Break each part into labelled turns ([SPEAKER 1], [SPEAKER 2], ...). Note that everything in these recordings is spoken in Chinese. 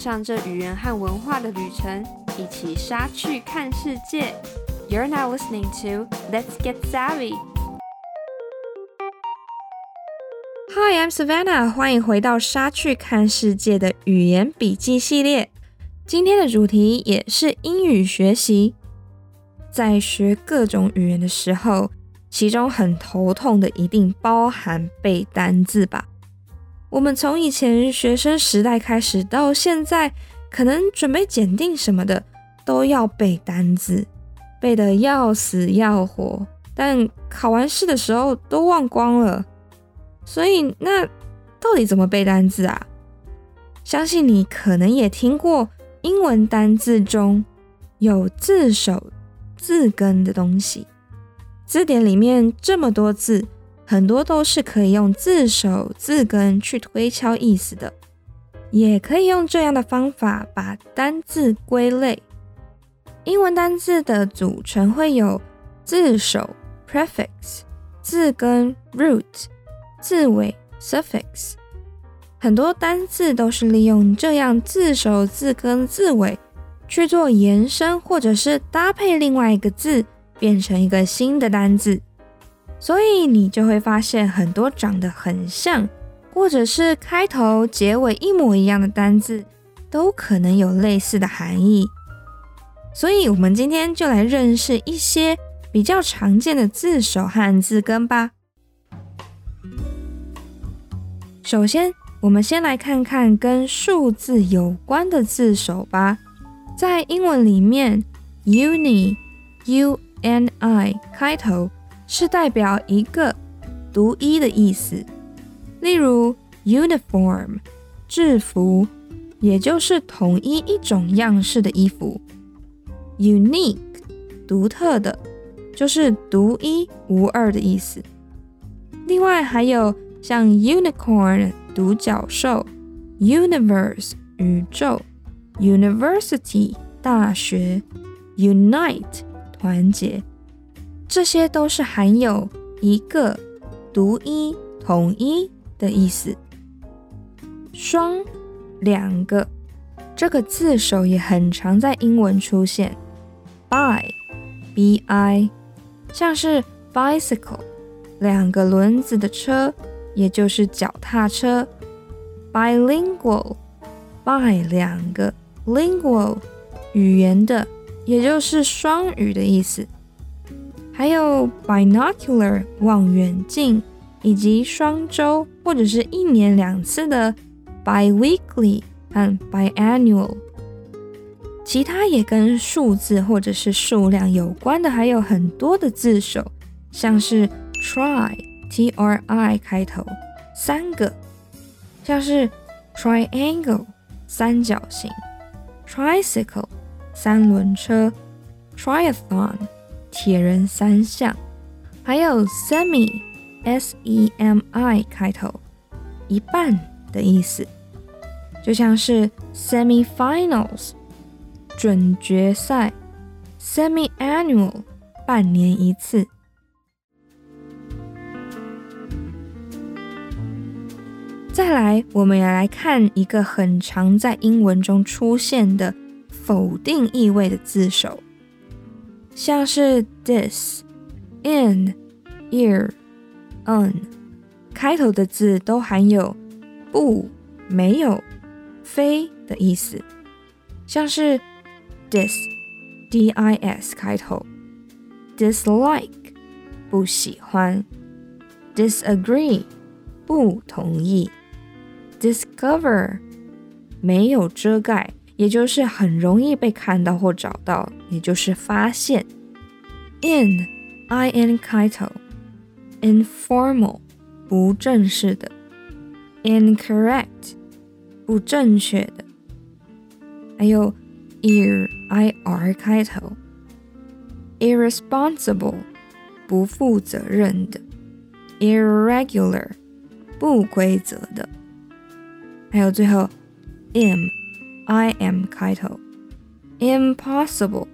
[SPEAKER 1] 上这语言和文化的旅程，一起杀去看世界。You're now listening to Let's Get Savvy. Hi, I'm Savannah. 欢迎回到莎去看世界的语言笔记系列。今天的主题也是英语学习。在学各种语言的时候，其中很头痛的一定包含背单字吧。我们从以前学生时代开始，到现在，可能准备检定什么的，都要背单字，背得要死要活，但考完试的时候都忘光了。所以，那到底怎么背单字啊？相信你可能也听过，英文单字中有字首、字根的东西，字典里面这么多字。很多都是可以用字首、字根去推敲意思的，也可以用这样的方法把单字归类。英文单字的组成会有字首 （prefix）、字根 （root）、字尾 （suffix）。很多单字都是利用这样字首、字根、字尾去做延伸，或者是搭配另外一个字，变成一个新的单字。所以你就会发现很多长得很像，或者是开头、结尾一模一样的单字，都可能有类似的含义。所以，我们今天就来认识一些比较常见的字首和字根吧。首先，我们先来看看跟数字有关的字首吧。在英文里面，uni，U-N-I 开头。是代表一个独一的意思，例如 uniform 制服，也就是统一一种样式的衣服。unique 独特的，就是独一无二的意思。另外还有像 unicorn 独角兽，universe 宇宙，university 大学，unite 团结。这些都是含有一个、独一、统一的意思。双、两个，这个字首也很常在英文出现。bi，b-i，像是 bicycle，两个轮子的车，也就是脚踏车。bilingual，bi 两个，lingual 语言的，也就是双语的意思。还有 binocular 望远镜，以及双周或者是一年两次的 biweekly 和 biannual。其他也跟数字或者是数量有关的还有很多的字首，像是 tri t r i 开头三个，像是 triangle 三角形，tricycle 三轮车，triathlon。铁人三项，还有 semi，s-e-m-i 开头，一半的意思，就像是 semifinals 准决赛，semi-annual 半年一次。再来，我们也来看一个很常在英文中出现的否定意味的字首。像是 this、in、ear、on 开头的字都含有不、没有、非的意思，像是 dis、d-i-s 开头，dislike 不喜欢，disagree 不同意，discover 没有遮盖。也就是很容易被看到或找到，也就是发现。in i n 开头，informal 不正式的，incorrect 不正确的，还有 ir i r 开头，irresponsible 不负责任的，irregular 不规则的，还有最后 im。 I am 开头，impossible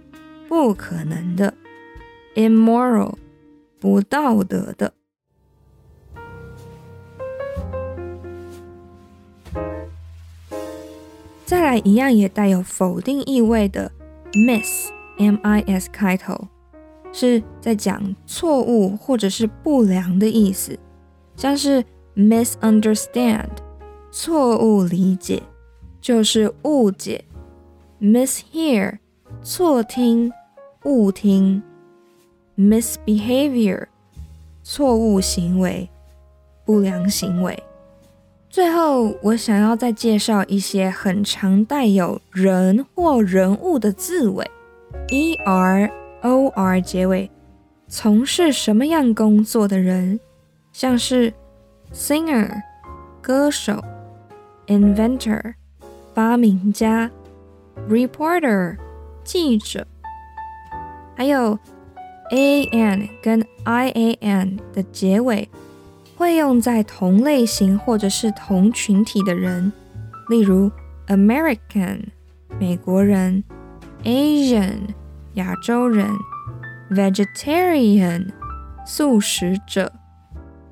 [SPEAKER 1] 不可能的，immoral 不道德的。再来一样也带有否定意味的 miss，M-I-S 开头，是在讲错误或者是不良的意思，像是 misunderstand，错误理解，就是误解。；mishear，错听、误听。；misbehavior，错误行为、不良行为。最后，我想要再介绍一些很常带有人或人物的字尾，er、or 结尾，从事什么样工作的人，像是 singer 歌手，inventor 发明家，reporter 记者，还有 an 跟 ian 的结尾。会用在同类型或者是同群体的人，例如 American 美国人，Asian 亚洲人，Vegetarian 素食者。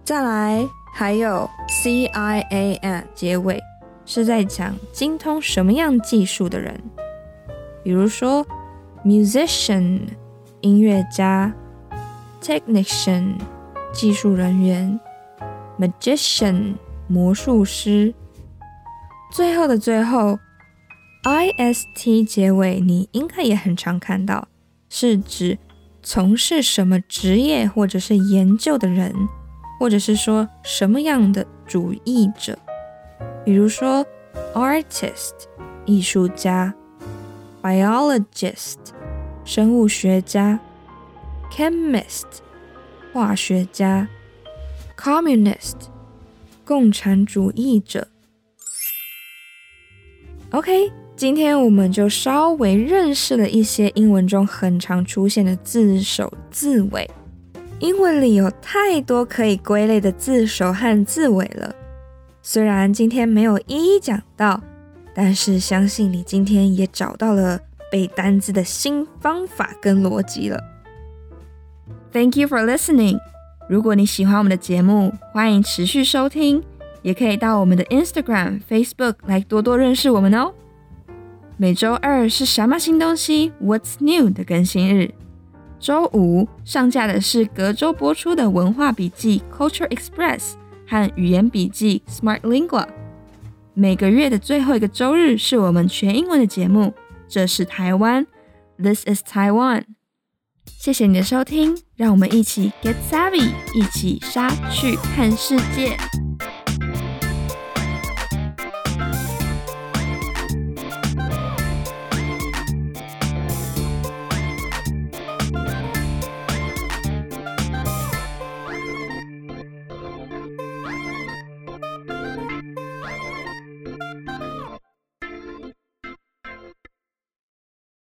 [SPEAKER 1] 再来还有 CIAN 结尾，是在讲精通什么样技术的人，比如说 Musician 音乐家，Technician 技术人员。Magician 魔术师，最后的最后，ist 结尾，你应该也很常看到，是指从事什么职业或者是研究的人，或者是说什么样的主义者，比如说 artist 艺术家，biologist 生物学家，chemist 化学家。Communist，共产主义者。OK，今天我们就稍微认识了一些英文中很常出现的字首字尾。英文里有太多可以归类的字首和字尾了，虽然今天没有一一讲到，但是相信你今天也找到了背单字的新方法跟逻辑了。Thank you for listening. 如果你喜欢我们的节目，欢迎持续收听，也可以到我们的 Instagram、Facebook 来多多认识我们哦。每周二是什么新东西？What's new 的更新日。周五上架的是隔周播出的文化笔记 Culture Express 和语言笔记 Smart Lingua。每个月的最后一个周日是我们全英文的节目。这是台湾，This is Taiwan。谢谢你的收听，让我们一起 get savvy，一起杀去看世界。